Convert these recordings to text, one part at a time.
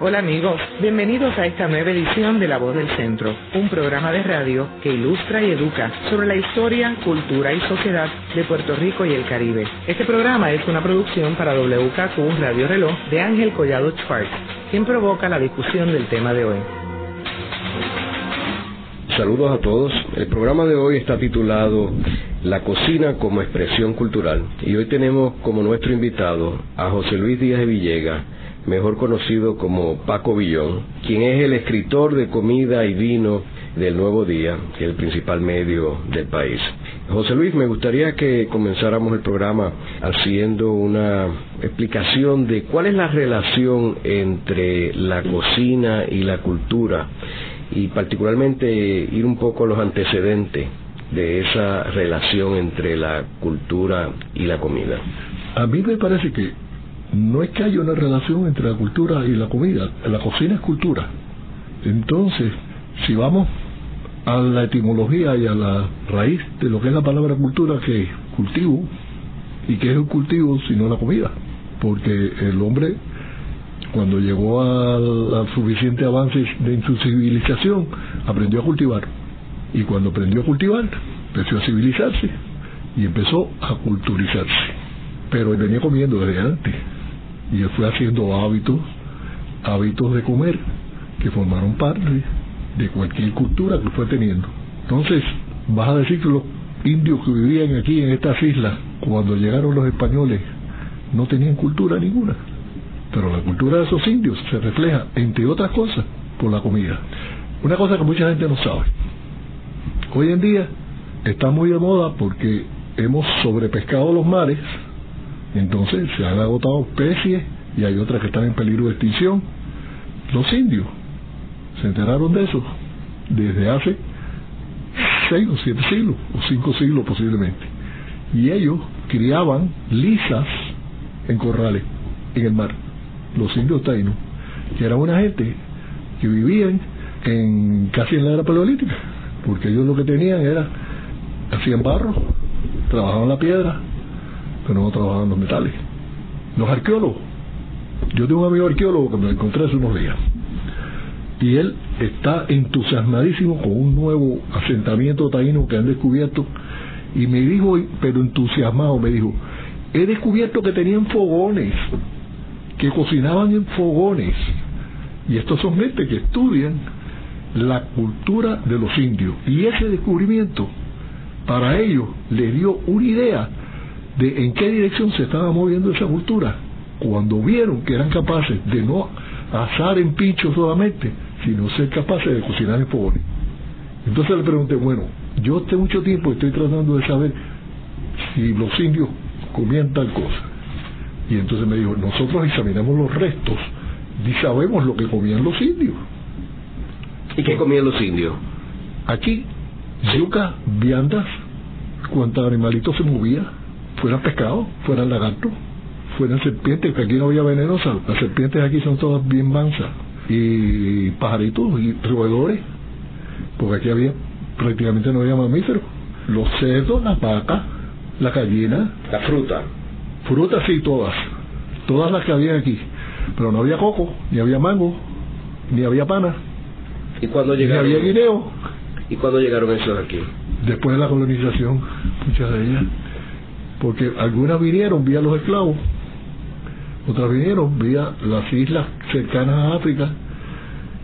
Hola amigos, bienvenidos a esta nueva edición de La Voz del Centro, un programa de radio que ilustra y educa sobre la historia, cultura y sociedad de Puerto Rico y el Caribe. Este programa es una producción para WKQ Radio Reloj de Ángel Collado Schwartz, quien provoca la discusión del tema de hoy. Saludos a todos. El programa de hoy está titulado La cocina como expresión cultural y hoy tenemos como nuestro invitado a José Luis Díaz de Villega, mejor conocido como Paco Villón, quien es el escritor de comida y vino del Nuevo Día, que es el principal medio del país. José Luis, me gustaría que comenzáramos el programa haciendo una explicación de cuál es la relación entre la cocina y la cultura y particularmente ir un poco a los antecedentes de esa relación entre la cultura y la comida. A mí me parece que no es que haya una relación entre la cultura y la comida, la cocina es cultura. Entonces, si vamos a la etimología y a la raíz de lo que es la palabra cultura, que es cultivo, y que es el cultivo sino la comida, porque el hombre cuando llegó al, suficiente avance de, su civilización, aprendió a cultivar. Y cuando aprendió a cultivar, empezó a civilizarse y empezó a culturizarse. Pero venía comiendo desde antes. Y él fue haciendo hábitos, hábitos de comer, que formaron parte de cualquier cultura que fue teniendo. Entonces, vas a decir que los indios que vivían aquí en estas islas, cuando llegaron los españoles, no tenían cultura ninguna. Pero la cultura de esos indios se refleja, entre otras cosas, por la comida. Una cosa que mucha gente no sabe. Hoy en día está muy de moda porque hemos sobrepescado los mares, entonces se han agotado especies y hay otras que están en peligro de extinción. Los indios se enteraron de eso desde hace seis o siete siglos, o cinco siglos posiblemente. Y ellos criaban lisas en corrales en el mar los indios taínos, que era una gente que vivían en casi en la era paleolítica, porque ellos lo que tenían era, hacían barro, trabajaban la piedra, pero no trabajaban los metales. Los arqueólogos, yo tengo un amigo arqueólogo que me encontré hace unos días, y él está entusiasmadísimo con un nuevo asentamiento taíno que han descubierto, y me dijo, pero entusiasmado, me dijo, he descubierto que tenían fogones que cocinaban en fogones. Y estos son gente que estudian la cultura de los indios. Y ese descubrimiento para ellos les dio una idea de en qué dirección se estaba moviendo esa cultura. Cuando vieron que eran capaces de no asar en pincho solamente, sino ser capaces de cocinar en fogones. Entonces le pregunté, bueno, yo hace mucho tiempo estoy tratando de saber si los indios comían tal cosa. Y entonces me dijo, nosotros examinamos los restos y sabemos lo que comían los indios. ¿Y qué comían los indios? Aquí, yuca, viandas, cuantos animalitos se movía, fueran pescado, fueran lagartos, fueran serpientes, que aquí no había venenosas, las serpientes aquí son todas bien mansas, y pajaritos y roedores, porque aquí había prácticamente no había mamíferos. Los cerdos, las vacas, la gallina, la fruta, Frutas sí, todas. Todas las que había aquí. Pero no había coco, ni había mango, ni había pana. ¿Y cuando llegaron? Ni había guineo. ¿Y cuándo llegaron esos aquí? Después de la colonización, muchas de ellas. Porque algunas vinieron vía los esclavos, otras vinieron vía las islas cercanas a África.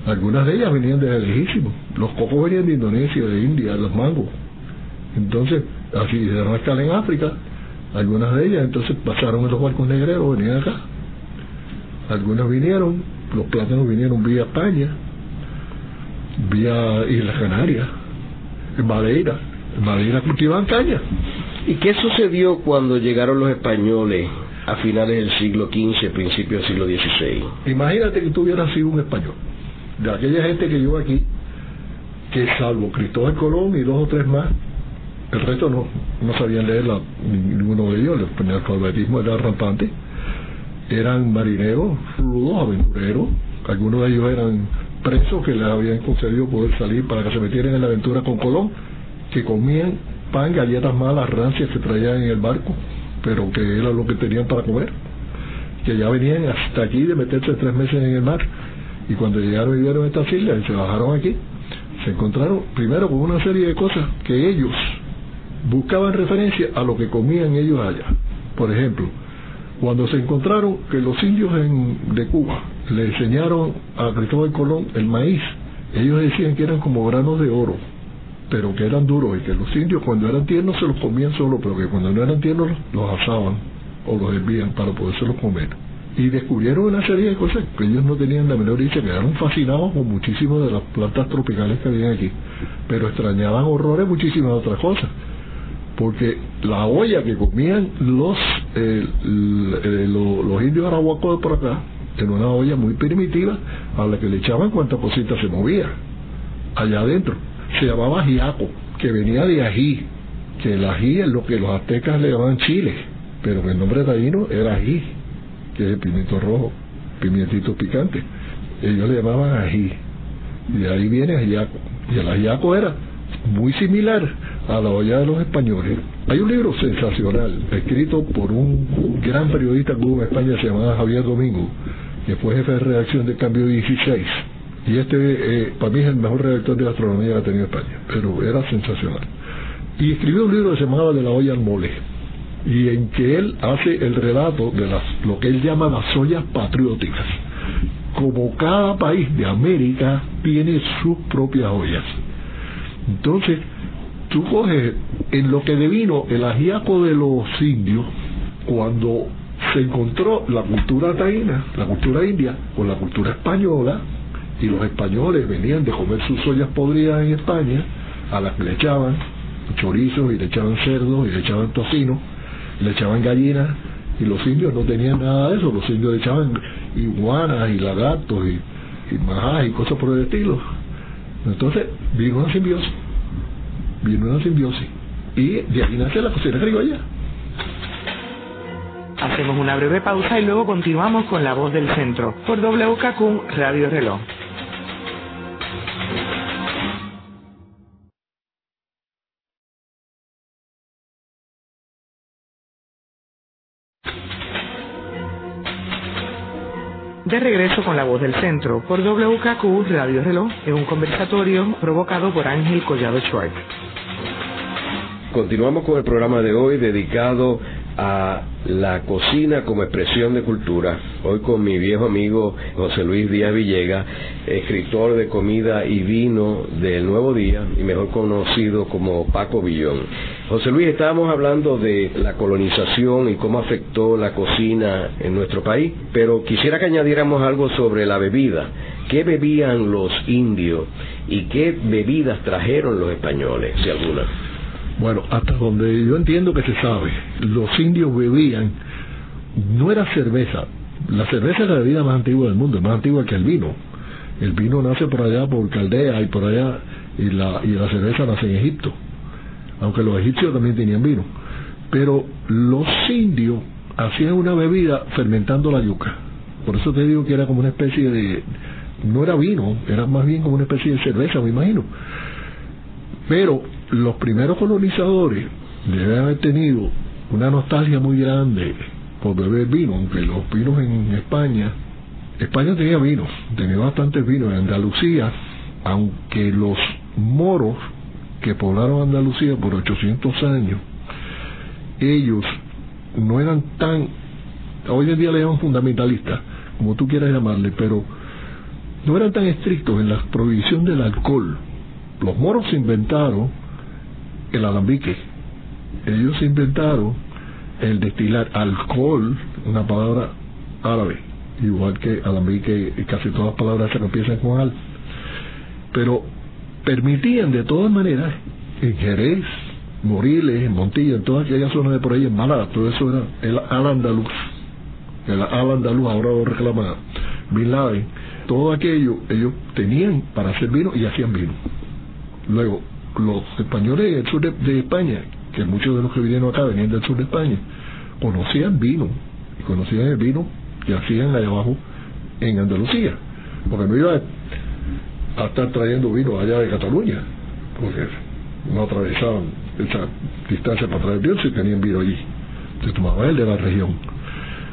Algunas de ellas venían de lejísimos. Los cocos venían de Indonesia, de India, los mangos. Entonces, así hicieron escala en África algunas de ellas entonces pasaron en los barcos negreros, venían acá. Algunas vinieron, los plátanos vinieron vía España, vía Islas Canarias, en Madeira. En Madeira cultivaban caña. ¿Y qué sucedió cuando llegaron los españoles a finales del siglo XV, principios del siglo XVI? Imagínate que tú hubieras sido un español, de aquella gente que llegó aquí, que salvo Cristóbal Colón y dos o tres más, el resto no, no sabían leer ninguno de ellos, el alfabetismo era rampante. Eran marineros, rudos, aventureros. Algunos de ellos eran presos que les habían concedido poder salir para que se metieran en la aventura con Colón, que comían pan, galletas malas, rancias que traían en el barco, pero que era lo que tenían para comer. Que ya venían hasta aquí de meterse tres meses en el mar Y cuando llegaron y vieron estas islas y se bajaron aquí, se encontraron primero con una serie de cosas que ellos buscaban referencia a lo que comían ellos allá. Por ejemplo, cuando se encontraron que los indios de Cuba le enseñaron a Cristóbal Colón el maíz, ellos decían que eran como granos de oro, pero que eran duros y que los indios cuando eran tiernos se los comían solo, pero que cuando no eran tiernos los asaban o los hervían para podérselos comer. Y descubrieron una serie de cosas que ellos no tenían la menor idea, quedaron fascinados con muchísimas de las plantas tropicales que habían aquí, pero extrañaban horrores muchísimas otras cosas porque la olla que comían los eh, los, indios arahuacos por acá era una olla muy primitiva a la que le echaban cuantas cositas se movía allá adentro se llamaba ajiaco que venía de ají que el ají es lo que los aztecas le llamaban chile pero el nombre taíno era ají que es el pimiento rojo pimientito picante ellos le llamaban ají y de ahí viene ajiaco y el ajiaco era muy similar a la olla de los españoles. Hay un libro sensacional, escrito por un gran periodista en España, se llamaba Javier Domingo, que fue jefe de redacción de Cambio 16. Y este, eh, para mí, es el mejor redactor de gastronomía que ha tenido España, pero era sensacional. Y escribió un libro que se llamaba De la olla al mole, y en que él hace el relato de las, lo que él llama las ollas patrióticas. Como cada país de América tiene sus propias ollas. Entonces, tú coges en lo que devino el ajíaco de los indios, cuando se encontró la cultura taína, la cultura india, con la cultura española, y los españoles venían de comer sus ollas podridas en España, a las que le echaban chorizos y le echaban cerdos y le echaban tocino, le echaban gallinas, y los indios no tenían nada de eso, los indios le echaban iguanas y lagartos y, y y cosas por el estilo. Entonces vino una simbiosis viene una simbiosis y de ahí nace la cocina criolla. Hacemos una breve pausa y luego continuamos con La Voz del Centro por WKQ Radio Reloj. De regreso con la voz del centro por WKQ Radio Reloj en un conversatorio provocado por Ángel Collado Schwartz. Continuamos con el programa de hoy dedicado a la cocina como expresión de cultura. Hoy con mi viejo amigo José Luis Díaz Villega, escritor de comida y vino del Nuevo Día y mejor conocido como Paco Villón. José Luis, estábamos hablando de la colonización y cómo afectó la cocina en nuestro país, pero quisiera que añadiéramos algo sobre la bebida. ¿Qué bebían los indios y qué bebidas trajeron los españoles, si alguna? Bueno, hasta donde yo entiendo que se sabe, los indios bebían, no era cerveza, la cerveza es la bebida más antigua del mundo, más antigua que el vino. El vino nace por allá, por Caldea y por allá, y la, y la cerveza nace en Egipto, aunque los egipcios también tenían vino. Pero los indios hacían una bebida fermentando la yuca. Por eso te digo que era como una especie de, no era vino, era más bien como una especie de cerveza, me imagino. Pero los primeros colonizadores deben haber tenido una nostalgia muy grande por beber vino, aunque los vinos en España, España tenía vinos, tenía bastantes vinos, en Andalucía, aunque los moros que poblaron Andalucía por 800 años, ellos no eran tan, hoy en día le llaman fundamentalistas, como tú quieras llamarle, pero no eran tan estrictos en la prohibición del alcohol. Los moros inventaron el alambique. Ellos inventaron el destilar alcohol, una palabra árabe, igual que alambique casi todas las palabras se empiezan con al. Pero permitían de todas maneras en Jerez, Moriles, en Montilla, en todas aquellas zonas de por ahí, en Málaga, todo eso era el al andaluz. El al andaluz ahora lo reclama Bin. Todo aquello ellos tenían para hacer vino y hacían vino. Luego, los españoles del sur de, España, que muchos de los que vinieron acá venían del sur de España, conocían vino, y conocían el vino que hacían allá abajo en Andalucía, porque no iba a estar trayendo vino allá de Cataluña, porque no atravesaban esa distancia para traer vino si tenían vino allí, se tomaba el de la región.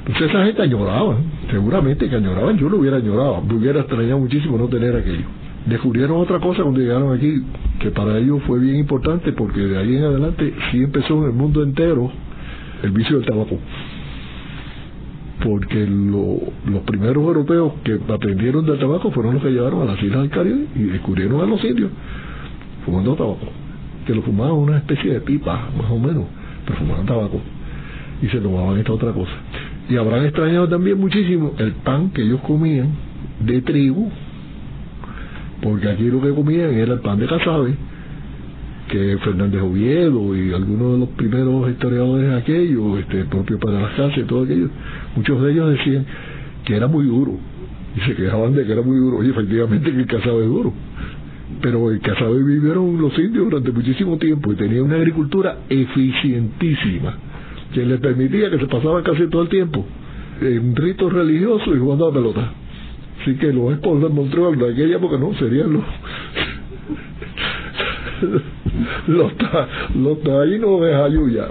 Entonces esa gente añoraba, seguramente que añoraban, yo lo hubiera añorado, me hubiera extrañado muchísimo no tener aquello. Descubrieron otra cosa cuando llegaron aquí, que para ellos fue bien importante porque de ahí en adelante sí empezó en el mundo entero el vicio del tabaco. Porque los primeros europeos que aprendieron del tabaco fueron los que llevaron a las islas del Caribe y descubrieron a los indios fumando tabaco, que lo fumaban una especie de pipa, más o menos, pero fumaban tabaco y se tomaban esta otra cosa. Y habrán extrañado también muchísimo el pan que ellos comían de trigo, porque aquí lo que comían era el pan de casabe, que Fernández Oviedo y algunos de los primeros historiadores aquellos, este, propio para las casas y todo aquello, muchos de ellos decían que era muy duro, y se quejaban de que era muy duro, y efectivamente que el casabe es duro. Pero el casabe vivieron los indios durante muchísimo tiempo y tenían una agricultura eficientísima que les permitía que se pasaba casi todo el tiempo en ritos religiosos y jugando a pelota. Así que los esposos de Montreal de aquella época no serían los los, los taínos de Jayuya.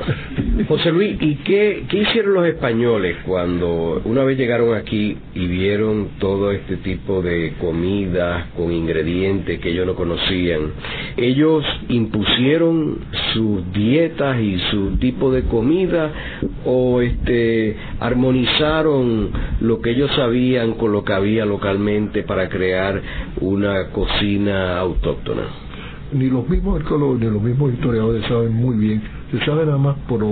José Luis, ¿y qué, qué hicieron los españoles cuando una vez llegaron aquí y vieron todo este tipo de comidas con ingredientes que ellos no conocían? ¿Ellos impusieron sus dietas y su tipo de comida o este armonizaron lo que ellos sabían con lo que había localmente para crear una cocina autóctona? Ni los mismos arqueólogos ni los mismos historiadores saben muy bien, se sabe nada más por,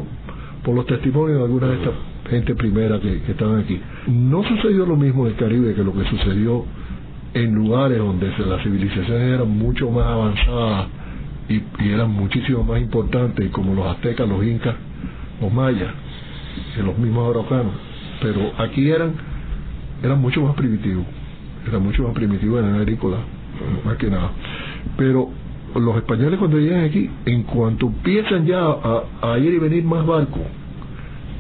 por los testimonios de alguna de estas gente primera que, estaban aquí. No sucedió lo mismo en el Caribe que lo que sucedió en lugares donde las civilizaciones eran mucho más avanzadas y, eran muchísimo más importantes, como los aztecas, los incas, los mayas, que los mismos araucanos. Pero aquí eran, eran mucho más primitivos, eran mucho más primitivos, eran agrícolas, más que nada. Pero los españoles cuando llegan aquí, en cuanto empiezan ya a, ir y venir más barcos,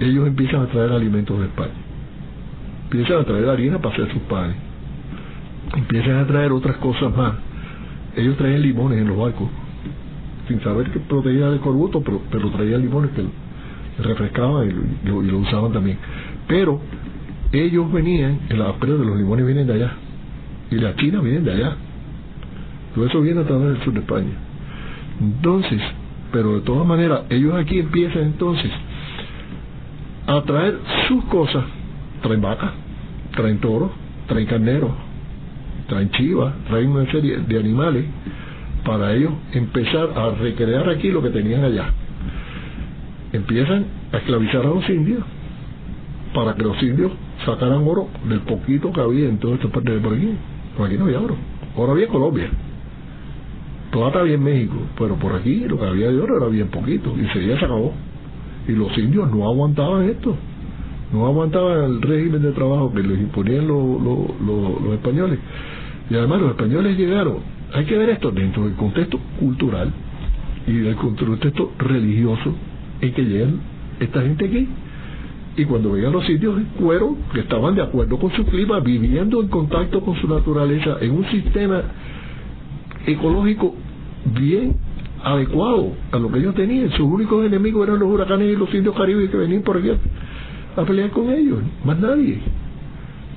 ellos empiezan a traer alimentos de España. Empiezan a traer harina para hacer sus panes. Empiezan a traer otras cosas más. Ellos traían limones en los barcos, sin saber que protegía del corbuto, pero, traían limones que refrescaban y lo, usaban también. Pero ellos venían, en la, pero de los limones vienen de allá, y la China vienen de allá eso viene a través del sur de España. Entonces, pero de todas maneras, ellos aquí empiezan entonces a traer sus cosas. Traen vacas, traen toros, traen carneros, traen chivas, traen una serie de animales para ellos empezar a recrear aquí lo que tenían allá. Empiezan a esclavizar a los indios para que los indios sacaran oro del poquito que había en toda esta parte de por aquí. Por aquí no había oro. Ahora había Colombia plata había en México, pero por aquí lo que había de oro era bien poquito, y se ya se acabó. Y los indios no aguantaban esto, no aguantaban el régimen de trabajo que les imponían los españoles. Y además los españoles llegaron, hay que ver esto dentro del contexto cultural y del contexto religioso en que llegan esta gente aquí. Y cuando veían los indios en cuero, que estaban de acuerdo con su clima, viviendo en contacto con su naturaleza, en un sistema ecológico bien adecuado a lo que ellos tenían. Sus únicos enemigos eran los huracanes y los indios caribes que venían por aquí a, pelear con ellos, más nadie.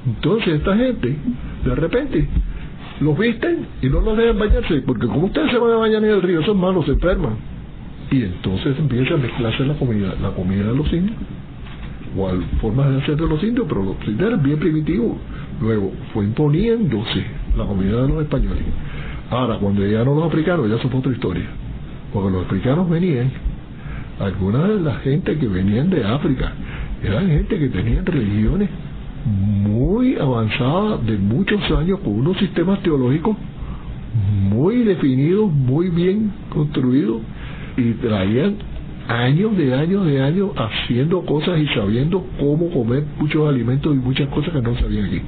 Entonces esta gente, de repente, los visten y no los dejan bañarse, porque como ustedes se van a bañar en el río, son malos, se enferman. Y entonces empieza a mezclarse la comida, la comida de los indios, o formas de hacer de los indios, pero los indios eran bien primitivos. Luego fue imponiéndose la comida de los españoles. Ahora, cuando llegaron los africanos, ya fue otra historia. Porque los africanos venían, algunas de la gente que venían de África, eran gente que tenían religiones muy avanzadas de muchos años, con unos sistemas teológicos muy definidos, muy bien construidos, y traían años de años de años haciendo cosas y sabiendo cómo comer muchos alimentos y muchas cosas que no sabían aquí,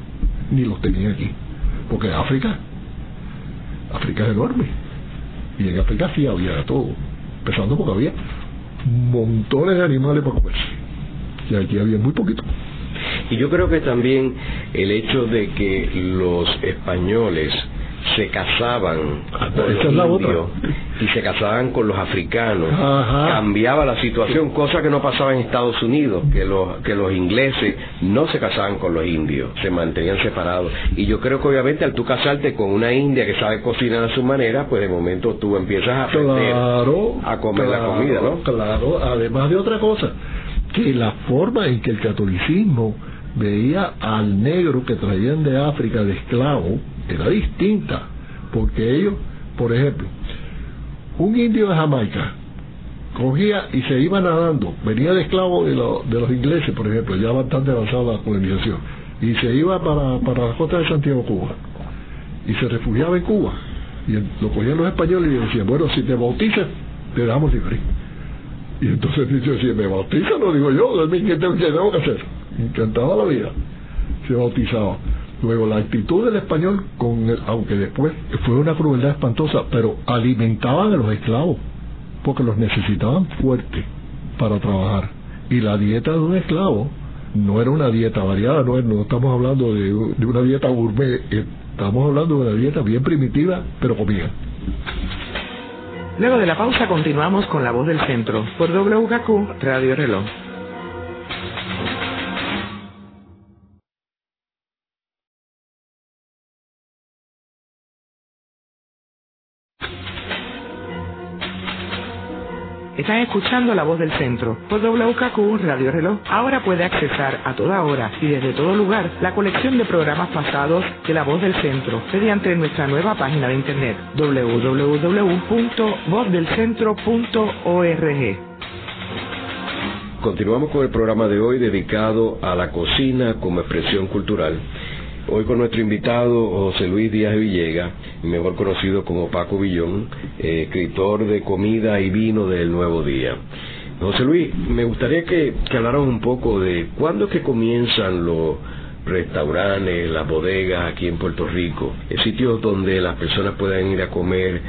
ni los tenían aquí. Porque África África es enorme. Y en África sí había todo. Empezando porque había montones de animales para comerse. Y aquí había muy poquito. Y yo creo que también el hecho de que los españoles se casaban Ah, con los indios y se casaban con los africanos, Ajá. cambiaba la situación, cosa que no pasaba en Estados Unidos, que los, que los ingleses no se casaban con los indios, se mantenían separados. Y yo creo que obviamente al tú casarte con una india que sabe cocinar a su manera, pues de momento tú empiezas a aprender Claro, a comer la comida, ¿no? Claro, además de otra cosa, que la forma en que el catolicismo veía al negro que traían de África de esclavo era distinta, porque ellos, por ejemplo, un indio de Jamaica cogía y se iba nadando, venía de esclavo de, lo- de los ingleses, por ejemplo, ya bastante avanzada la colonización, y se iba para, para la costa de Santiago, Cuba, y se refugiaba en Cuba, y lo cogían los españoles y decían, bueno, si te bautizas, te damos libre. Y entonces dice, si me bautiza, no digo yo, ¿qué tengo, qué tengo que hacer? Encantaba la vida. Se bautizaba. Luego la actitud del español, con el- aunque después fue una crueldad espantosa, pero alimentaban a los esclavos, porque los necesitaban fuertes para trabajar. Y la dieta de un esclavo no era una dieta variada, no, estamos hablando de, de una dieta gourmet, eh, estamos hablando de una dieta bien primitiva, pero comida. Luego de la pausa continuamos con La Voz del Centro por WKQ Radio Reloj. Están escuchando La Voz del Centro por WKQ Radio Reloj. Ahora puede accesar a toda hora y desde todo lugar la colección de programas pasados de La Voz del Centro mediante nuestra nueva página de internet www.vozdelcentro.org. Continuamos con el programa de hoy dedicado a la cocina como expresión cultural. Hoy con nuestro invitado José Luis Díaz Villega, mejor conocido como Paco Villón, eh, escritor de comida y vino del Nuevo Día. José Luis, me gustaría que, que un poco de cuándo es que comienzan los restaurantes, las bodegas aquí en Puerto Rico, el sitios donde las personas puedan ir a comer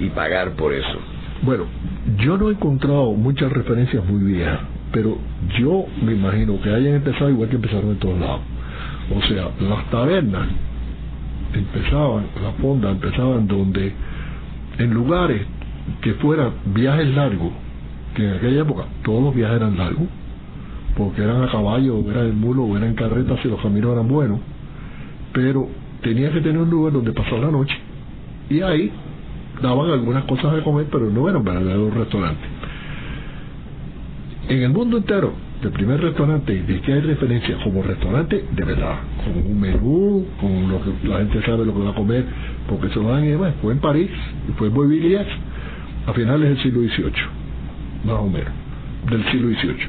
y pagar por eso. Bueno, yo no he encontrado muchas referencias muy viejas, pero yo me imagino que hayan empezado igual que empezaron en todos lados. O sea, las tabernas empezaban, las fondas empezaban donde, en lugares que fueran viajes largos, que en aquella época todos los viajes eran largos, porque eran a caballo, o eran en mulo, o eran en carretas si los caminos eran buenos, pero tenía que tener un lugar donde pasar la noche. Y ahí daban algunas cosas de comer, pero no eran verdaderos restaurantes. En el mundo entero, del primer restaurante, de que hay referencia como restaurante de verdad, con un menú, con lo que la gente sabe lo que va a comer, porque se lo dan y demás, fue en París, y fue en Boivilliers, a finales del siglo XVIII, más o menos, del siglo XVIII,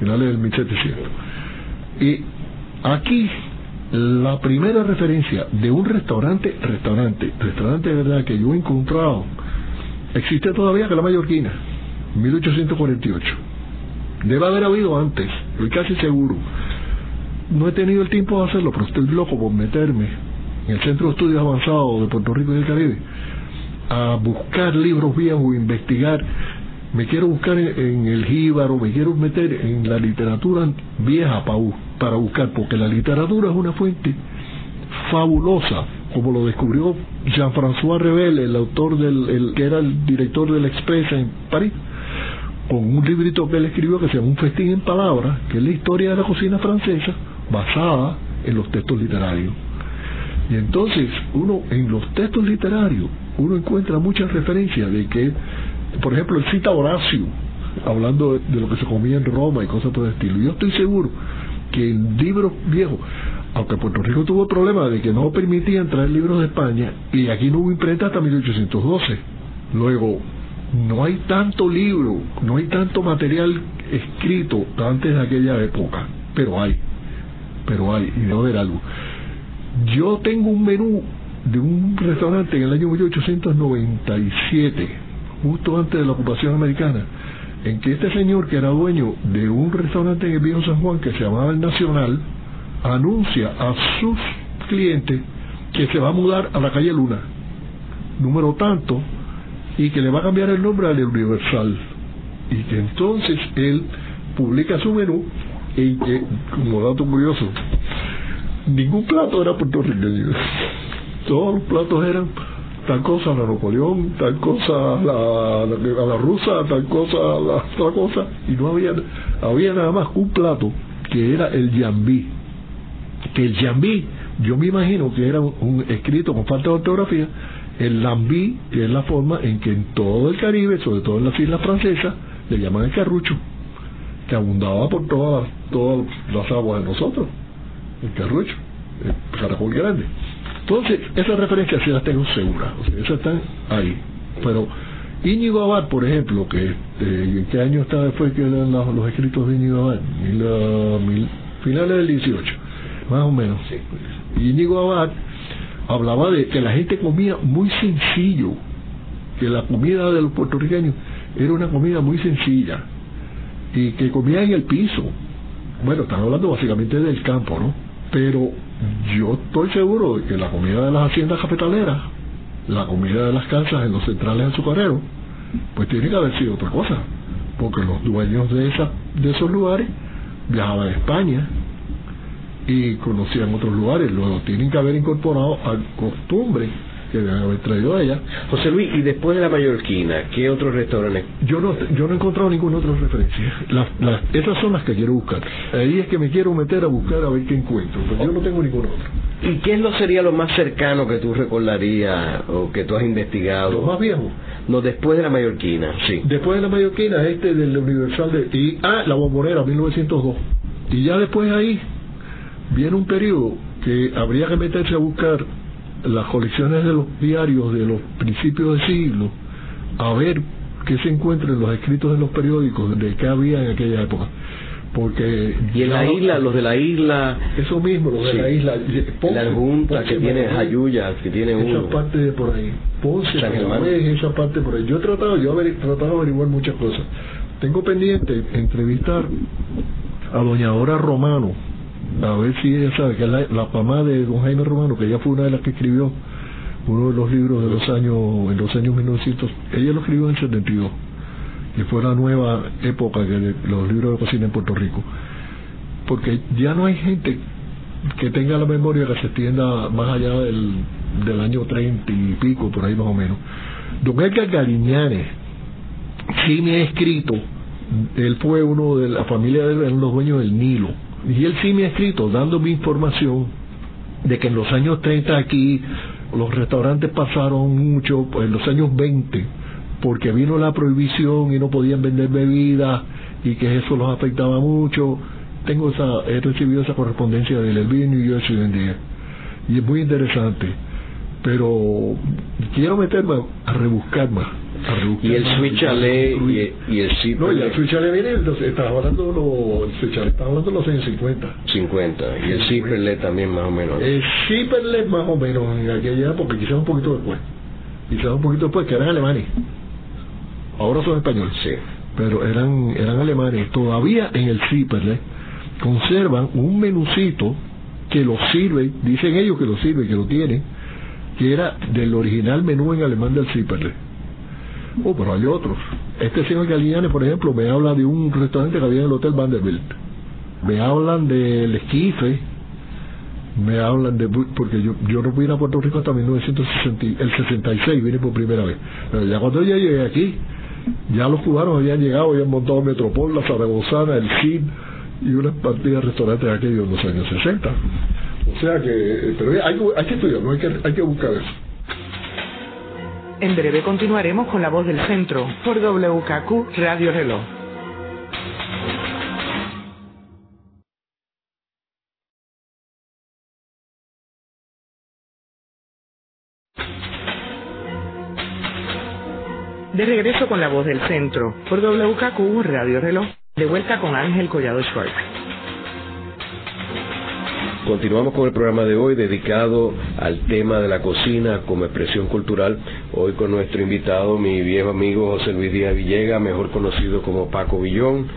finales del 1700. Y aquí la primera referencia de un restaurante, restaurante, restaurante de verdad que yo he encontrado, existe todavía que la Mallorquina, 1848. Debe haber habido antes, estoy casi seguro. No he tenido el tiempo de hacerlo, pero estoy loco por meterme en el Centro de Estudios Avanzados de Puerto Rico y del Caribe a buscar libros viejos, investigar. Me quiero buscar en, el jíbaro, me quiero meter en la literatura vieja para, para buscar, porque la literatura es una fuente fabulosa, como lo descubrió Jean-François Rebel, el autor del, el, que era el director del Express en París, con un librito que él escribió que se llama Un festín en palabras, que es la historia de la cocina francesa basada en los textos literarios. Y entonces uno en los textos literarios uno encuentra muchas referencias de que, por ejemplo, él cita Horacio, hablando de, de lo que se comía en Roma y cosas por el estilo. Yo estoy seguro que en libros viejos, aunque Puerto Rico tuvo el problema de que no permitían traer libros de España, y aquí no hubo imprenta hasta 1812. Luego, no hay tanto libro, no hay tanto material escrito antes de aquella época, pero hay, pero hay, y debe haber algo. Yo tengo un menú de un restaurante en el año 1897, justo antes de la ocupación americana, en que este señor, que era dueño de un restaurante en el viejo San Juan que se llamaba El Nacional, anuncia a sus clientes que se va a mudar a la calle Luna, número tanto, y que le va a cambiar el nombre al Universal. Y que entonces él publica su menú y que, como dato curioso, ningún plato era puertorriqueño. todos los platos eran tal cosa la Napoleón, tal cosa la, la, rusa, tal cosa la otra cosa, y no había, había nada más un plato que era el yambí. Que el yambí, yo me imagino que era un, escrito con falta de ortografía, el lambí, que es la forma en que en todo el Caribe, sobre todo en las islas francesas, le llaman el carrucho, que abundaba por todas, todas las aguas de nosotros, el carrucho, el caracol grande. Entonces, esas referencias sí las tengo seguras, o sea, esas están ahí. Pero Íñigo Abad, por ejemplo, que eh, ¿en qué año estaba fue que eran los, escritos de Íñigo Abad? Mil, finales del 18, más o menos. Íñigo Abad hablaba de que la gente comía muy sencillo, que la comida de los puertorriqueños era una comida muy sencilla y que comía en el piso. Bueno, están hablando básicamente del campo, ¿no? Pero yo estoy seguro de que la comida de las haciendas cafetaleras, la comida de las casas en los centrales azucareros, pues tiene que haber sido otra cosa, porque los dueños de, esa, de esos lugares viajaban a España y conocían otros lugares, luego tienen que haber incorporado a costumbre que deben haber traído a ella. José Luis, y después de la Mallorquina, ¿qué otros restaurantes? Yo no, yo no he encontrado ninguna otra referencia. Las, esas son las que quiero buscar. Ahí es que me quiero meter a buscar a ver qué encuentro, pero yo no tengo ninguna otra. ¿Y qué es lo sería lo más cercano que tú recordarías o que tú has investigado? Lo más viejo. No, después de la Mallorquina, sí. Después de la Mallorquina, este del Universal de... Y, ah, la Bombonera, 1902. Y ya después ahí viene un periodo que habría que meterse a buscar las colecciones de los diarios de los principios de siglo a ver qué se encuentra en los escritos de los periódicos de qué había en aquella época. Porque y en la isla los de la isla. Eso mismo los de la isla. La Junta que tiene Jayuya que tiene esa uno. parte de por ahí. Ponce esa parte por ahí. Yo he tratado yo he tratado de averiguar muchas cosas. Tengo pendiente entrevistar a doña Dora Romano a ver si ella sabe que es la, mamá de don Jaime Romano, que ella fue una de las que escribió uno de los libros de los años, en los años 1900, ella lo escribió en el 72, que fue la nueva época de los libros de cocina en Puerto Rico. Porque ya no hay gente que tenga la memoria que se extienda más allá del, del año 30 y pico, por ahí más o menos. Don Edgar Galiñanes sí me ha escrito, él fue uno de la familia de los dueños del Nilo y él sí me ha escrito dándome información de que en los años 30 aquí los restaurantes pasaron mucho, pues en los años 20, porque vino la prohibición y no podían vender bebidas y que eso los afectaba mucho. Tengo esa, he recibido esa correspondencia del Elvin New Jersey hoy en día. Y es muy interesante. Pero quiero meterme a rebuscar más y el switch ale y, el zipper. No y el switch ale viene estaba hablando los el switch hablando de los años 50 50 y el zipperle también más o menos. El zipperle más o menos en aquella época quizás un poquito después. Quizás un poquito después que eran alemanes. Ahora son españoles. Sí. Pero eran eran alemanes. Todavía en el zipperle conservan un menucito que lo sirve dicen ellos que lo sirve que lo tienen que era del original menú en alemán del zipperle Oh, pero hay otros. Este señor Galiane, por ejemplo, me habla de un restaurante que había en el Hotel Vanderbilt. Me hablan del esquife. Me hablan de... Porque yo, yo no vine a Puerto Rico hasta 1960, el 66, vine por primera vez. Pero ya cuando yo llegué aquí, ya los cubanos habían llegado, habían montado Metropol, la Zaragozana, el CID y una partida de restaurantes aquellos en los años 60. O sea que... Pero hay, hay que estudiar, ¿no? hay, que, hay que buscar eso. En breve continuaremos con La Voz del Centro por WKQ Radio Reloj. De regreso con La Voz del Centro por WKQ Radio Reloj. De vuelta con Ángel Collado Schwartz. Continuamos con el programa de hoy dedicado al tema de la cocina como expresión cultural. Hoy con nuestro invitado, mi viejo amigo José Luis Díaz Villega, mejor conocido como Paco Villón.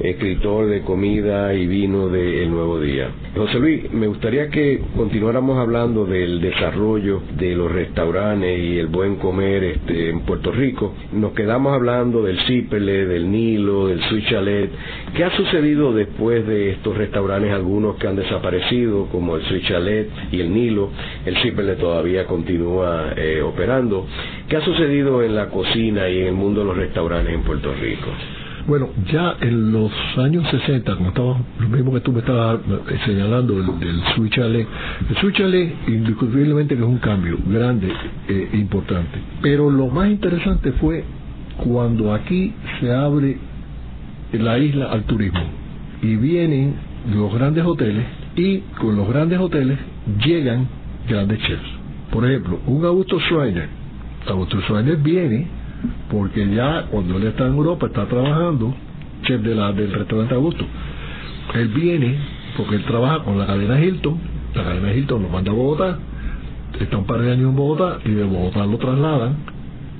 Escritor de comida y vino de El Nuevo Día. José Luis, me gustaría que continuáramos hablando del desarrollo de los restaurantes y el buen comer este, en Puerto Rico. Nos quedamos hablando del Cipele, del Nilo, del Sweet Chalet. ¿Qué ha sucedido después de estos restaurantes, algunos que han desaparecido, como el Sweet Chalet y el Nilo? El Cipele todavía continúa eh, operando. ¿Qué ha sucedido en la cocina y en el mundo de los restaurantes en Puerto Rico? Bueno, ya en los años 60, como estaba, lo mismo que tú me estabas eh, señalando del, del Switch Ale, el Switch Ale indiscutiblemente que es un cambio grande e importante. Pero lo más interesante fue cuando aquí se abre la isla al turismo y vienen los grandes hoteles y con los grandes hoteles llegan grandes chefs. Por ejemplo, un Augusto Schreiner. Augusto Schreiner viene porque ya cuando él está en Europa está trabajando chef de la, del restaurante Augusto. Él viene porque él trabaja con la cadena Hilton la cadena Hilton lo manda a Bogotá está un par de años en Bogotá y de Bogotá lo trasladan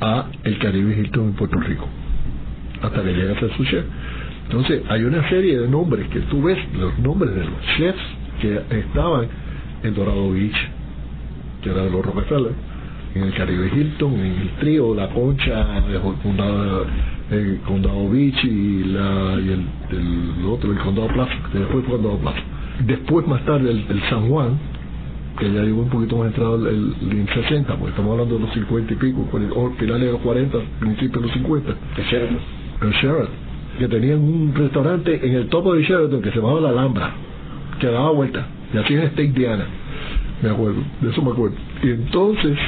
a el Caribe Hilton en Puerto Rico hasta que llega a ser su chef. Entonces hay una serie de nombres que tú ves los nombres de los chefs que estaban en Dorado Beach que era de los Rockefeller en el Caribe Hilton, en el trío, la concha, el condado, el condado Beach y, la, y el, el, otro, el condado Plaza, después fue condado Plaza. Después, más tarde, el, el San Juan, que ya llegó un poquito más entrado el, el, en 60, porque estamos hablando de los 50 y pico, finales de los 40, principios de los 50. El Sheraton. El Sheraton. Que tenían un restaurante en el topo de Sheraton que se llamaba La Alhambra, que daba vuelta, y así en Steak Diana. Me acuerdo, de eso me acuerdo. Y entonces,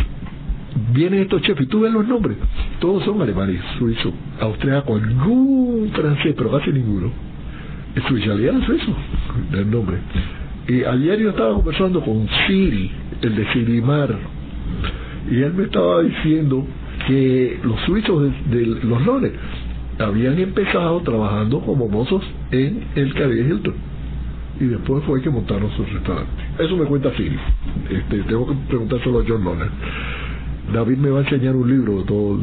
vienen estos chefs y tú ves los nombres, todos son alemanes, suizos, austriacos, algún francés, pero casi ninguno. Su italiano suizo, el nombre. Y ayer yo estaba conversando con Siri, el de Sirimar, y él me estaba diciendo que los suizos de, los Lones habían empezado trabajando como mozos en el Caribe Hilton y después fue que montaron su restaurante. Eso me cuenta Siri. Este, tengo que preguntárselo a John Loner. David me va a enseñar un libro, todo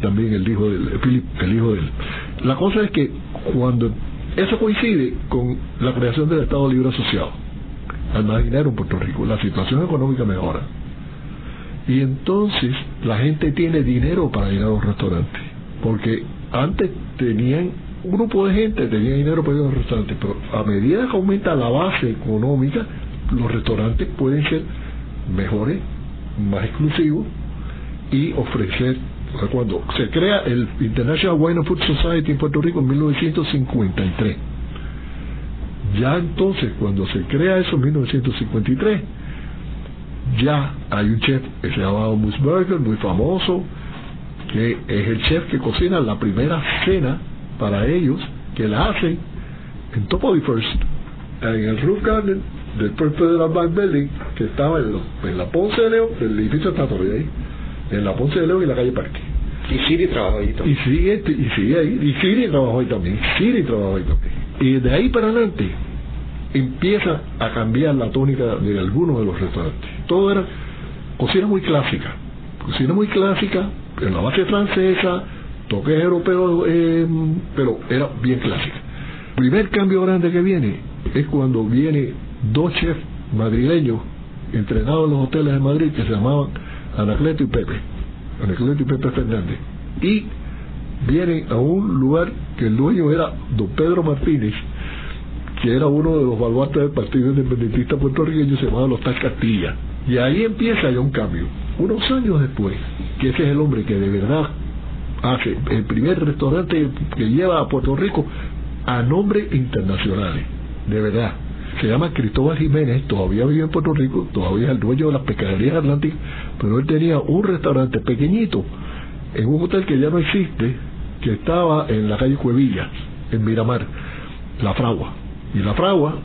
también, el hijo del Philip, el hijo de él. La cosa es que cuando eso coincide con la creación del Estado Libre Asociado, al más dinero en Puerto Rico, la situación económica mejora. Y entonces la gente tiene dinero para ir a los restaurantes, porque antes tenían un grupo de gente tenía dinero para ir a los restaurantes, pero a medida que aumenta la base económica, los restaurantes pueden ser mejores, más exclusivos y ofrecer cuando se crea el International Wine and Food Society en Puerto Rico en 1953 ya entonces cuando se crea eso en 1953 ya hay un chef que se llama Musburger muy famoso que es el chef que cocina la primera cena para ellos que la hacen en Top of the First en el Roof Garden del Puerto de la Bank Building que estaba en, la Ponce de León del edificio Tatorri ahí en la Ponce de León y la calle Parque. Y Siri trabajó ahí también. Y sigue, y sigue ahí. Y Siri trabajó ahí también. Siri trabajó ahí también. Y de ahí para adelante empieza a cambiar la tónica de algunos de los restaurantes. Todo era cocina muy clásica. Cocina muy clásica, en la base francesa, toques europeos, eh, pero era bien clásica. El primer cambio grande que viene es cuando viene dos chefs madrileños entrenados en los hoteles de Madrid que se llamaban Anacleto y Pepe, Anacleto y Pepe Fernández, y vienen a un lugar que el dueño era don Pedro Martínez, que era uno de los baluartes del Partido Independentista puertorriqueño, se llamaba Los Tal Castilla. Y ahí empieza ya un cambio. Unos años después, que ese es el hombre que de verdad hace el primer restaurante que lleva a Puerto Rico a nombres internacionales, de verdad se llama Cristóbal Jiménez, todavía vive en Puerto Rico, todavía es el dueño de las pescaderías atlánticas, pero él tenía un restaurante pequeñito en un hotel que ya no existe, que estaba en la calle Cuevilla, en Miramar, La Fragua. Y La Fragua,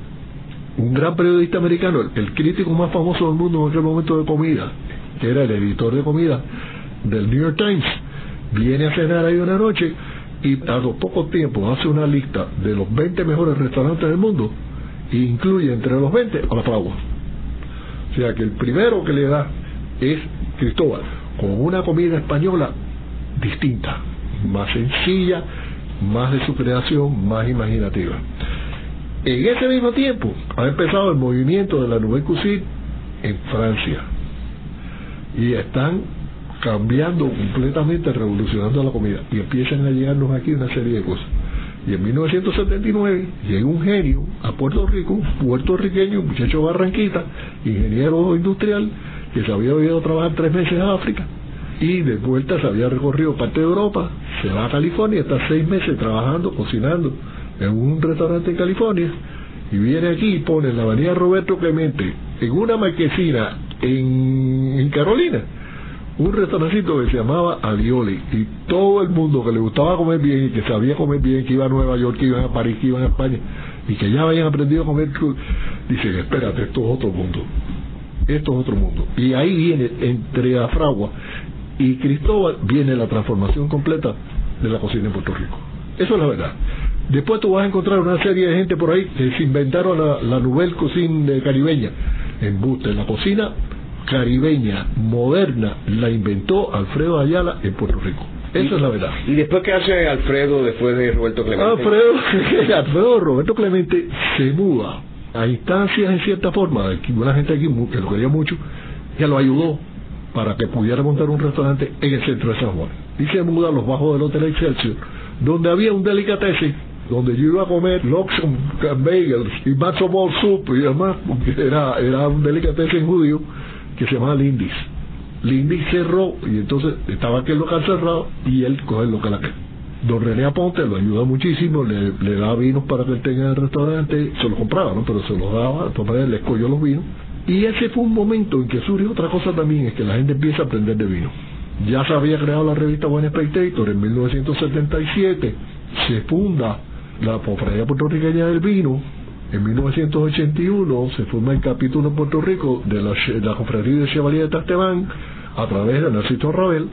un gran periodista americano, el crítico más famoso del mundo en aquel momento de comida, que era el editor de comida del New York Times, viene a cenar ahí una noche y a los pocos tiempos hace una lista de los 20 mejores restaurantes del mundo incluye entre los 20 a la fragua. O sea que el primero que le da es Cristóbal, con una comida española distinta, más sencilla, más de su creación, más imaginativa. En ese mismo tiempo ha empezado el movimiento de la Nouvelle Cuisine en Francia y están cambiando completamente, revolucionando la comida y empiezan a llegarnos aquí una serie de cosas. Y en 1979 llega un genio a Puerto Rico, puertorriqueño, muchacho barranquita, ingeniero industrial, que se había ido a trabajar tres meses a África. Y de vuelta se había recorrido parte de Europa, se va a California, está seis meses trabajando, cocinando en un restaurante en California y viene aquí y pone en la avenida Roberto Clemente, en una marquesina en Carolina, un restaurancito que se llamaba Alioli y todo el mundo que le gustaba comer bien y que sabía comer bien, que iba a Nueva York, que iban a París, que iban a España y que ya habían aprendido a comer, dice, espérate, esto es otro mundo, esto es otro mundo. Y ahí viene, entre Afragua y Cristóbal, viene la transformación completa de la cocina en Puerto Rico. Eso es la verdad. Después tú vas a encontrar una serie de gente por ahí que se inventaron la, la Nouvelle Cuisine caribeña. En Buste, la cocina caribeña moderna la inventó Alfredo Ayala en Puerto Rico. Eso es la verdad. ¿Y después qué hace Alfredo después de Roberto Clemente? Alfredo, Alfredo Roberto Clemente se muda a instancias en cierta forma, una gente aquí que lo quería mucho, que lo ayudó para que pudiera montar un restaurante en el centro de San Juan. Y se muda a los bajos del Hotel Excelsior, donde había un delicatessen donde yo iba a comer Loxon Bagels y Matzo Ball Soup y demás, porque era, era un delicatessen judío que se llamaba Lindis. Lindis cerró y entonces estaba aquel local cerrado y él coge el local acá. Don René Aponte lo ayuda muchísimo, le, le daba vinos para que él tenga el restaurante, se los compraba, ¿no? pero se los daba, de le escogió los vinos. Y ese fue un momento en que surge otra cosa también, es que la gente empieza a aprender de vino. Ya se había creado la revista Buen Spectator en 1977, se funda la Cofradía Puertorriqueña del Vino, en 1981 se forma el capítulo en Puerto Rico de la, la Cofradía de Chevalier de Tastebán a través de Narciso Rabel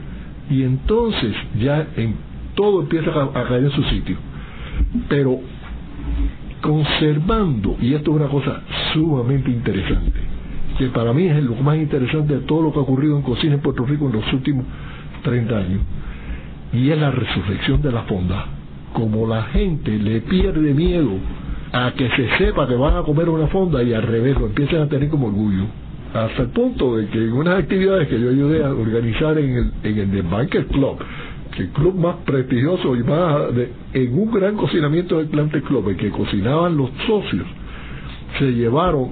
y entonces ya en todo empieza a, caer en su sitio. Pero conservando, y esto es una cosa sumamente interesante, que para mí es lo más interesante de todo lo que ha ocurrido en cocina en Puerto Rico en los últimos 30 años, y es la resurrección de la fonda. Como la gente le pierde miedo a que se sepa que van a comer una fonda y al revés lo empiecen a tener como orgullo. Hasta el punto de que en unas actividades que yo ayudé a organizar en el, en el The Banker Club, que el club más prestigioso y más de, en un gran cocinamiento del Plante Club, en que cocinaban los socios, se llevaron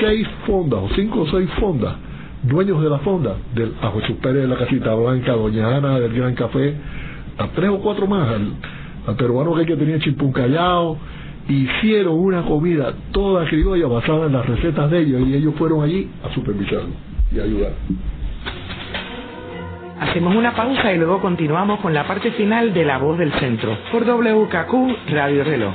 seis fondas o cinco o seis fondas, dueños de la fonda, del, a Jesús Pérez de la Casita Blanca, Doña Ana del Gran Café, a tres o cuatro más, al, peruano que, tenía Callao hicieron una comida toda criolla basada en las recetas de ellos y ellos fueron allí a supervisarlo y ayudar. Hacemos una pausa y luego continuamos con la parte final de La Voz del Centro por WKQ Radio Reloj.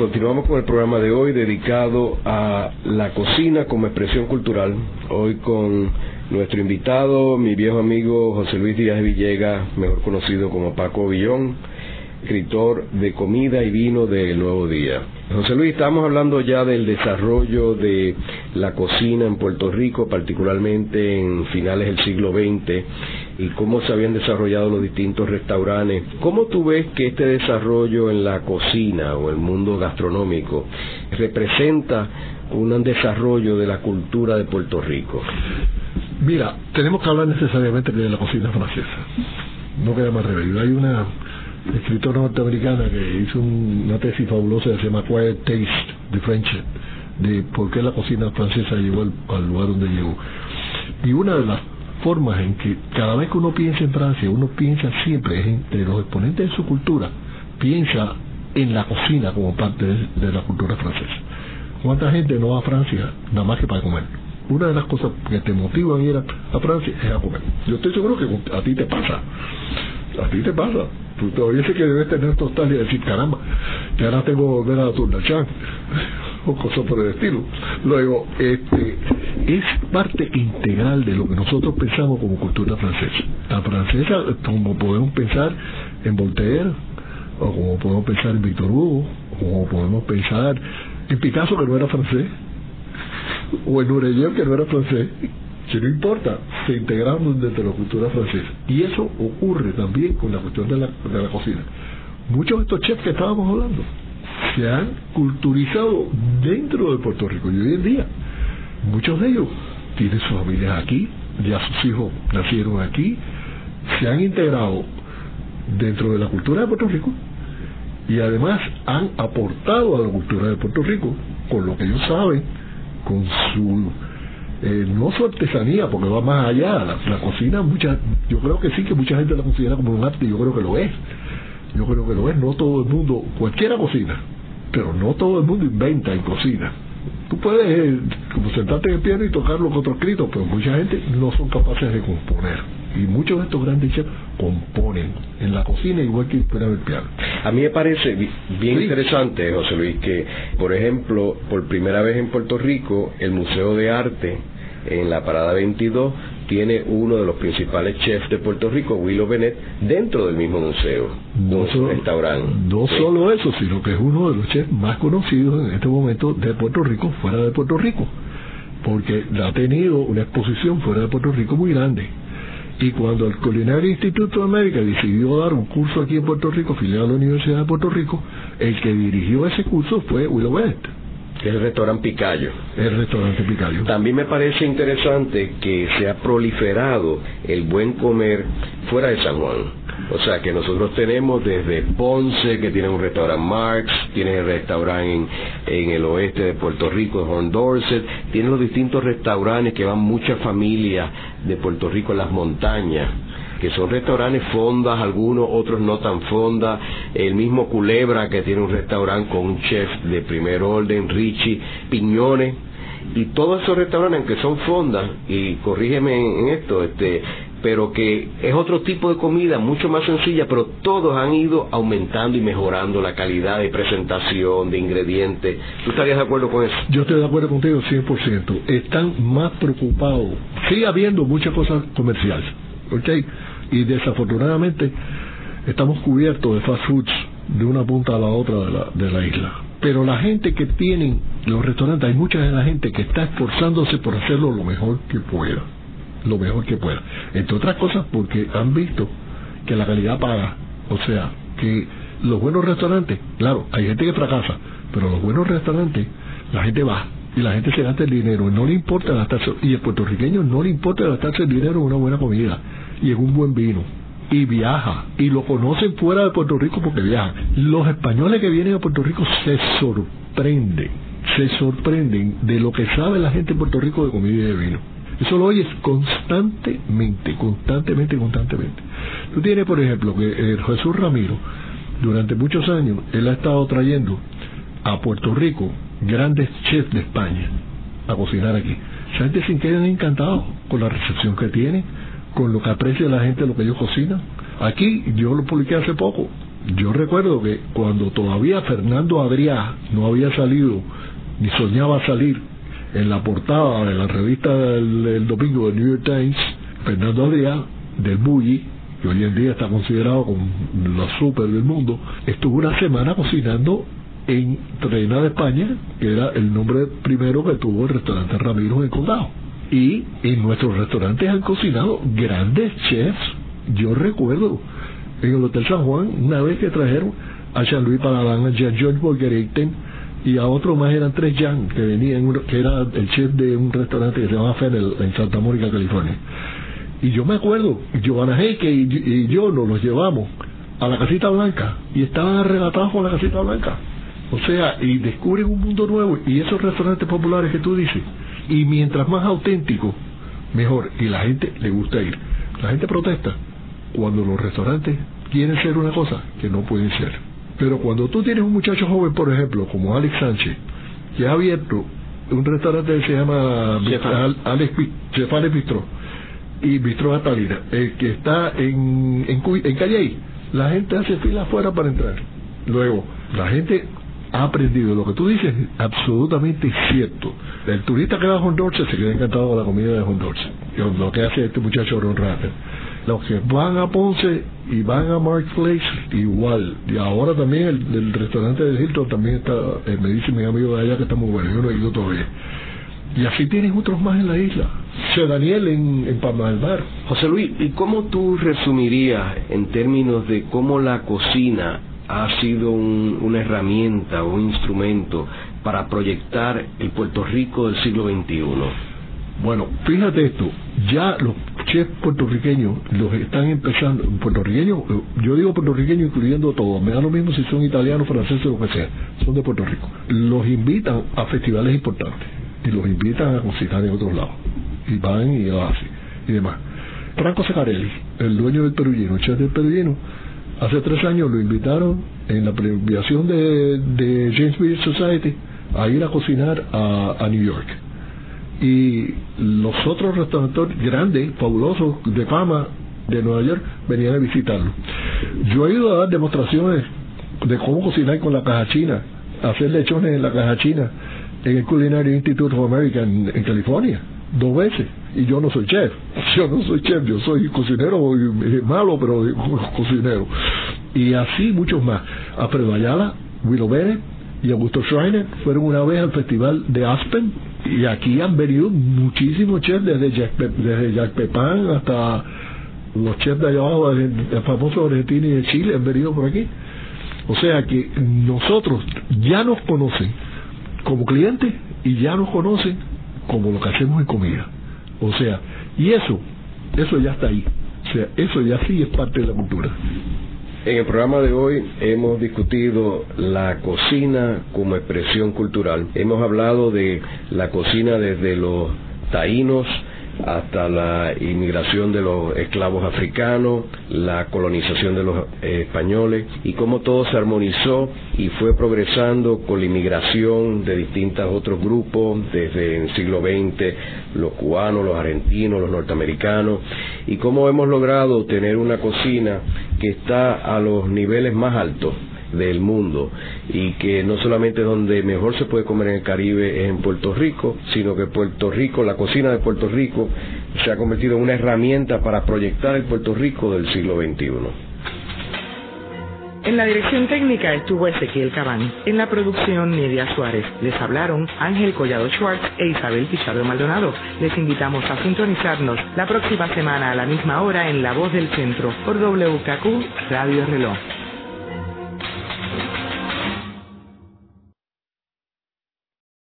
Continuamos con el programa de hoy dedicado a la cocina como expresión cultural. Hoy con nuestro invitado, mi viejo amigo José Luis Díaz Villegas, mejor conocido como Paco Villón, escritor de comida y vino del Nuevo Día. José Luis, estamos hablando ya del desarrollo de la cocina en Puerto Rico, particularmente en finales del siglo XX, y cómo se habían desarrollado los distintos restaurantes. ¿Cómo tú ves que este desarrollo en la cocina o el mundo gastronómico representa un desarrollo de la cultura de Puerto Rico? Mira, tenemos que hablar necesariamente de la cocina francesa. No queda más remedio. Hay una escritora norteamericana que hizo una tesis fabulosa que se llama Quiet Taste de French, de por qué la cocina francesa llegó al lugar donde llegó. Y una de las formas en que cada vez que uno piensa en Francia, uno piensa siempre entre los exponentes de su cultura, piensa en la cocina como parte de, la cultura francesa. ¿Cuánta gente no va a Francia nada más que para comer? una de las cosas que te motivan a ir a, Francia es a comer. Yo estoy seguro que a ti te pasa. A ti te pasa. Tú todavía sé que debes tener total y decir, caramba, que ahora tengo que volver a Chan o cosas por el estilo. Luego, este, es parte integral de lo que nosotros pensamos como cultura francesa. La francesa, como podemos pensar en Voltaire, o como podemos pensar en Victor Hugo, o como podemos pensar en Picasso, que no era francés, o en Nureyev, que no era francés, que no importa, se integraron dentro de la cultura francesa. Y eso ocurre también con la cuestión de la, de la cocina. Muchos de estos chefs que estábamos hablando se han culturizado dentro de Puerto Rico y hoy en día muchos de ellos tienen sus familias aquí, ya sus hijos nacieron aquí, se han integrado dentro de la cultura de Puerto Rico y además han aportado a la cultura de Puerto Rico con lo que ellos saben, con su eh, no su artesanía, porque va más allá, la, cocina, mucha, yo creo que sí que mucha gente la considera como un arte, yo creo que lo es, yo creo que lo es, no todo el mundo, cualquiera cocina, pero no todo el mundo inventa y cocina. Tú puedes eh, como sentarte en el piano y tocar los otros escritos, pero mucha gente no son capaces de componer. Y muchos de estos grandes chefs componen en la cocina igual que en el piano. A mí me parece bien interesante, José Luis, que, por ejemplo, por primera vez en Puerto Rico, el Museo de Arte en la Parada 22 tiene uno de los principales chefs de Puerto Rico, Willow Bennett, dentro del mismo museo, no solo, restaurante. No solo eso, sino que es uno de los chefs más conocidos en este momento de Puerto Rico, fuera de Puerto Rico, porque ha tenido una exposición fuera de Puerto Rico muy grande. Y cuando el Culinary Institute de América decidió dar un curso aquí en Puerto Rico, filial a la Universidad de Puerto Rico, el que dirigió ese curso fue Willow Bennett el restaurante Picayo. El restaurante Picayo. También me parece interesante que se ha proliferado el buen comer fuera de San Juan. O sea que nosotros tenemos desde Ponce, que tiene un restaurante Marx, tiene el restaurante en, en el oeste de Puerto Rico, Horn Dorset, tiene los distintos restaurantes que van muchas familias de Puerto Rico en las montañas que son restaurantes fondas, algunos, otros no tan fondas, el mismo Culebra que tiene un restaurante con un chef de primer orden, Richie, Piñones, y todos esos restaurantes que son fondas, y corrígeme en, esto, este, pero que es otro tipo de comida, mucho más sencilla, pero todos han ido aumentando y mejorando la calidad de presentación, de ingredientes. ¿Tú estarías de acuerdo con eso? Yo estoy de acuerdo contigo 100%. Están más preocupados. Sigue habiendo muchas cosas comerciales, ¿ok? Y desafortunadamente estamos cubiertos de fast foods de una punta a la otra de la, de la isla. Pero la gente que tienen los restaurantes, hay mucha de la gente que está esforzándose por hacerlo lo mejor que pueda, lo mejor que pueda. Entre otras cosas porque han visto que la calidad paga, o sea, que los buenos restaurantes, claro, hay gente que fracasa, pero los buenos restaurantes, la gente va y la gente se gasta el dinero, no le importa gastarse, y el puertorriqueño no le importa gastarse el dinero en una buena comida y en un buen vino y viaja y lo conocen fuera de Puerto Rico porque viajan. Los españoles que vienen a Puerto Rico se sorprenden, se sorprenden de lo que sabe la gente en Puerto Rico de comida y de vino. Eso lo oyes constantemente, constantemente, constantemente. Tú tienes, por ejemplo, que eh, Jesús Ramiro, durante muchos años, él ha estado trayendo a Puerto Rico grandes chefs de España a cocinar aquí. Esa gente se quedan encantados con la recepción que tienen con lo que aprecia la gente lo que ellos cocinan. Aquí yo lo publiqué hace poco. Yo recuerdo que cuando todavía Fernando Adrià no había salido ni soñaba salir en la portada de la revista del, domingo del New York Times, Fernando Adrià del Bulli, que hoy en día está considerado como la super del mundo, estuvo una semana cocinando en Reina de España, que era el nombre primero que tuvo el restaurante Ramiro en el condado. Y en nuestros restaurantes han cocinado grandes chefs. Yo recuerdo en el Hotel San Juan, una vez que trajeron a Jean-Louis Paladán, a Jean-Georges Bolgereiten y a otro más, eran tres Jean, que venían, que era el chef de un restaurante que se llama Fennel en Santa Mónica, California. Y yo me acuerdo, Giovanna Heike y, y yo nos los llevamos a la Casita Blanca y estaban arrebatados con la Casita Blanca. O sea, y descubren un mundo nuevo. Y esos restaurantes populares que tú dices, y mientras más auténtico, mejor. Y la gente le gusta ir. La gente protesta cuando los restaurantes quieren ser una cosa que no pueden ser. Pero cuando tú tienes un muchacho joven, por ejemplo, como Alex Sánchez, que ha abierto un restaurante que se llama Alex, Alex Bistro y Bistro Atalina, el que está en, en, en La gente hace fila afuera para entrar. Luego, la gente ha aprendido. Lo que tú dices es absolutamente cierto. El turista que va a Honduras se queda encantado con la comida de Honduras. Lo que hace este muchacho Ron Rappen. Los que van a Ponce y van a Mark Place, igual. Y ahora también el, restaurante de Hilton también está, eh, me dice mi amigo de allá que está muy bueno. Yo no he ido todavía. Y así tienes otros más en la isla. Se Daniel en, en Palma del Mar. José Luis, ¿y cómo tú resumirías en términos de cómo la cocina ha sido una herramienta un instrumento para proyectar el Puerto Rico del siglo XXI? Bueno, fíjate esto, ya los chefs puertorriqueños los están empezando, puertorriqueños, yo digo puertorriqueños incluyendo todos, me da lo mismo si son italianos, franceses o lo que sea, son de Puerto Rico. Los invitan a festivales importantes y los invitan a cocinar en otros lados. Y van y hacen y demás. Franco Secarelli, el dueño del Perullino, el chef del Perullino, hace tres años lo invitaron en la premiación de, de James Beard Society a ir a cocinar a, a New York. Y los otros restaurantes grandes, fabulosos, de fama de Nueva York, venían a visitarlo. Yo he ido a dar demostraciones de cómo cocinar con la caja china, hacer lechones en la caja china en el Culinary Institute of America en, California, dos veces. Y yo no soy chef, yo no soy chef, yo soy cocinero malo, pero cocinero. Y así muchos más. Alfredo Ayala, Willow Bennett y Augusto Schreiner fueron una vez al festival de Aspen y aquí han venido muchísimos chefs desde Jack, desde Jack Pepin hasta los chefs de allá abajo, el famoso Argentina y de Chile han venido por aquí. O sea que nosotros ya nos conocen como clientes y ya nos conocen como lo que hacemos en comida. O sea, y eso, eso ya está ahí. O sea, eso ya sí es parte de la cultura. En el programa de hoy hemos discutido la cocina como expresión cultural. Hemos hablado de la cocina desde los taínos hasta la inmigración de los esclavos africanos, la colonización de los eh, españoles y cómo todo se armonizó y fue progresando con la inmigración de distintos otros grupos desde el siglo XX, los cubanos, los argentinos, los norteamericanos y cómo hemos logrado tener una cocina que está a los niveles más altos del mundo y que no solamente donde mejor se puede comer en el Caribe es en Puerto Rico, sino que Puerto Rico, la cocina de Puerto Rico se ha convertido en una herramienta para proyectar el Puerto Rico del siglo XXI. En la dirección técnica estuvo Ezequiel Cabán. En la producción, Nidia Suárez. Les hablaron Ángel Collado Schwartz e Isabel Pichardo Maldonado. Les invitamos a sintonizarnos la próxima semana a la misma hora en La Voz del Centro por WKQ Radio Reloj.